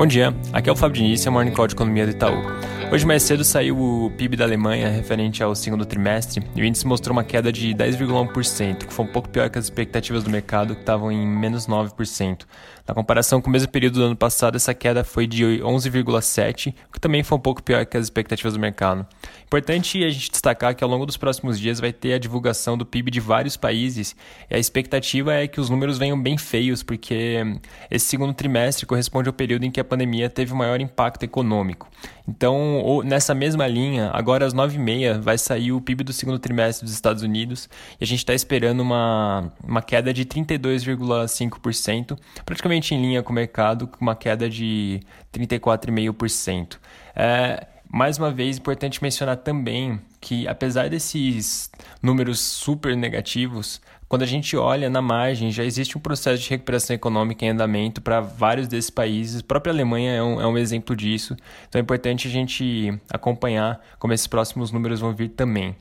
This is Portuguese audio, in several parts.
Bom dia, aqui é o Fábio Diniz, é o Morning Call de Economia do Itaú. Hoje mais cedo saiu o PIB da Alemanha referente ao segundo trimestre e o índice mostrou uma queda de 10,1%, que foi um pouco pior que as expectativas do mercado, que estavam em menos 9%. Na comparação com o mesmo período do ano passado, essa queda foi de 11,7%, o que também foi um pouco pior que as expectativas do mercado. Importante a gente destacar que ao longo dos próximos dias vai ter a divulgação do PIB de vários países e a expectativa é que os números venham bem feios, porque esse segundo trimestre corresponde ao período em que a pandemia teve o maior impacto econômico. Então, nessa mesma linha, agora às 9h30 vai sair o PIB do segundo trimestre dos Estados Unidos e a gente está esperando uma, uma queda de 32,5%, praticamente em linha com o mercado, com uma queda de 34,5%. É, mais uma vez, importante mencionar também que, apesar desses números super negativos, quando a gente olha na margem, já existe um processo de recuperação econômica em andamento para vários desses países. A própria Alemanha é um, é um exemplo disso. Então é importante a gente acompanhar como esses próximos números vão vir também.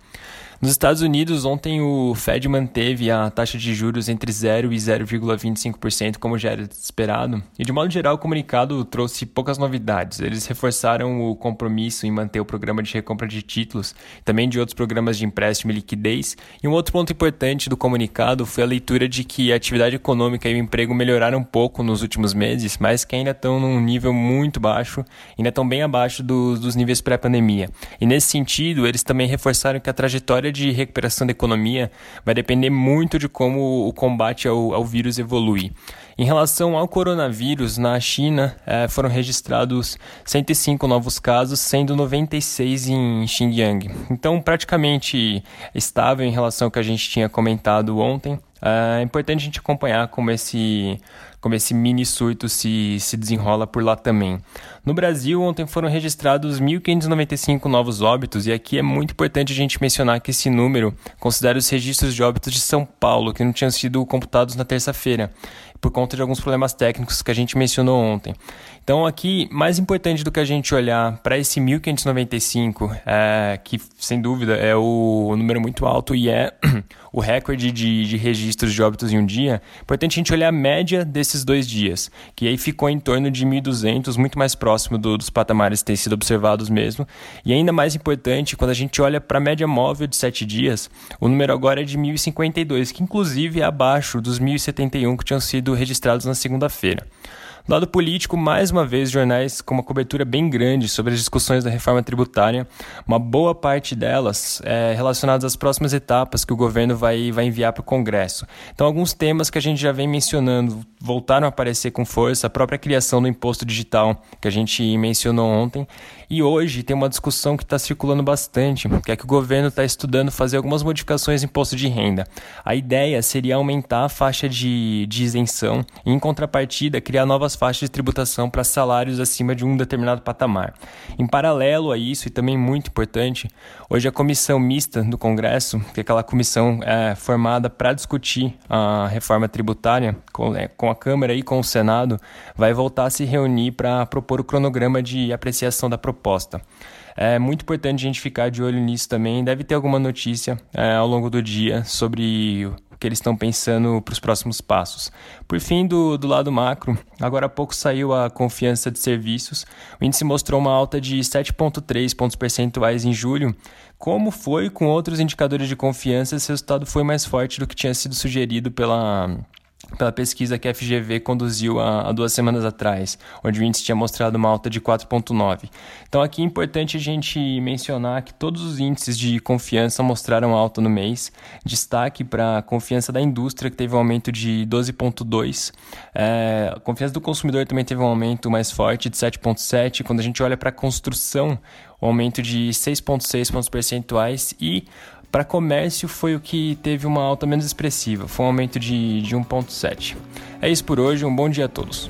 Nos Estados Unidos, ontem o Fed manteve a taxa de juros entre 0 e 0,25%, como já era esperado. E de modo geral, o comunicado trouxe poucas novidades. Eles reforçaram o compromisso em manter o programa de recompra de títulos, também de outros programas de empréstimo e liquidez. E um outro ponto importante do comunicado foi a leitura de que a atividade econômica e o emprego melhoraram um pouco nos últimos meses, mas que ainda estão num nível muito baixo, ainda estão bem abaixo do, dos níveis pré-pandemia. E nesse sentido, eles também reforçaram que a trajetória de recuperação da economia vai depender muito de como o combate ao, ao vírus evolui. Em relação ao coronavírus, na China eh, foram registrados 105 novos casos, sendo 96 em Xinjiang. Então, praticamente estável em relação ao que a gente tinha comentado ontem. É importante a gente acompanhar como esse, como esse mini surto se, se desenrola por lá também. No Brasil, ontem foram registrados 1.595 novos óbitos, e aqui é muito importante a gente mencionar que esse número considera os registros de óbitos de São Paulo, que não tinham sido computados na terça-feira por conta de alguns problemas técnicos que a gente mencionou ontem. Então, aqui, mais importante do que a gente olhar para esse 1595, é, que sem dúvida é o, número muito alto e é o recorde de, de registros de óbitos em um dia, é importante a gente olhar a média desses dois dias, que aí ficou em torno de 1.200, muito mais próximo do, dos patamares que têm sido observados mesmo. E ainda mais importante, quando a gente olha para a média móvel de sete dias, o número agora é de 1.052, que inclusive é abaixo dos 1.071 que tinham sido registrados na segunda-feira. Do lado político, mais uma vez, jornais com uma cobertura bem grande sobre as discussões da reforma tributária, uma boa parte delas é relacionadas às próximas etapas que o governo vai, vai enviar para o Congresso. Então, alguns temas que a gente já vem mencionando voltaram a aparecer com força, a própria criação do imposto digital, que a gente mencionou ontem, e hoje tem uma discussão que está circulando bastante, que é que o governo está estudando fazer algumas modificações no imposto de renda. A ideia seria aumentar a faixa de, de isenção e, em contrapartida, criar novas faixas de tributação para salários acima de um determinado patamar. Em paralelo a isso, e também muito importante, hoje a comissão mista do Congresso, que é aquela comissão é, formada para discutir a reforma tributária com, é, com a Câmara e com o Senado, vai voltar a se reunir para propor o cronograma de apreciação da proposta. É muito importante a gente ficar de olho nisso também. Deve ter alguma notícia é, ao longo do dia sobre que eles estão pensando para os próximos passos. Por fim, do, do lado macro, agora há pouco saiu a confiança de serviços. O índice mostrou uma alta de 7,3 pontos percentuais em julho. Como foi com outros indicadores de confiança, esse resultado foi mais forte do que tinha sido sugerido pela pela pesquisa que a FGV conduziu há, duas semanas atrás, onde o índice tinha mostrado uma alta de 4,9. Então aqui é importante a gente mencionar que todos os índices de confiança mostraram alta no mês. Destaque para a confiança da indústria, que teve um aumento de 12,2. É, a confiança do consumidor também teve um aumento mais forte, de 7,7. Quando a gente olha para a construção, um aumento de 6,6 pontos percentuais e para comércio foi o que teve uma alta menos expressiva, foi um aumento de, de 1,7. É isso por hoje, um bom dia a todos.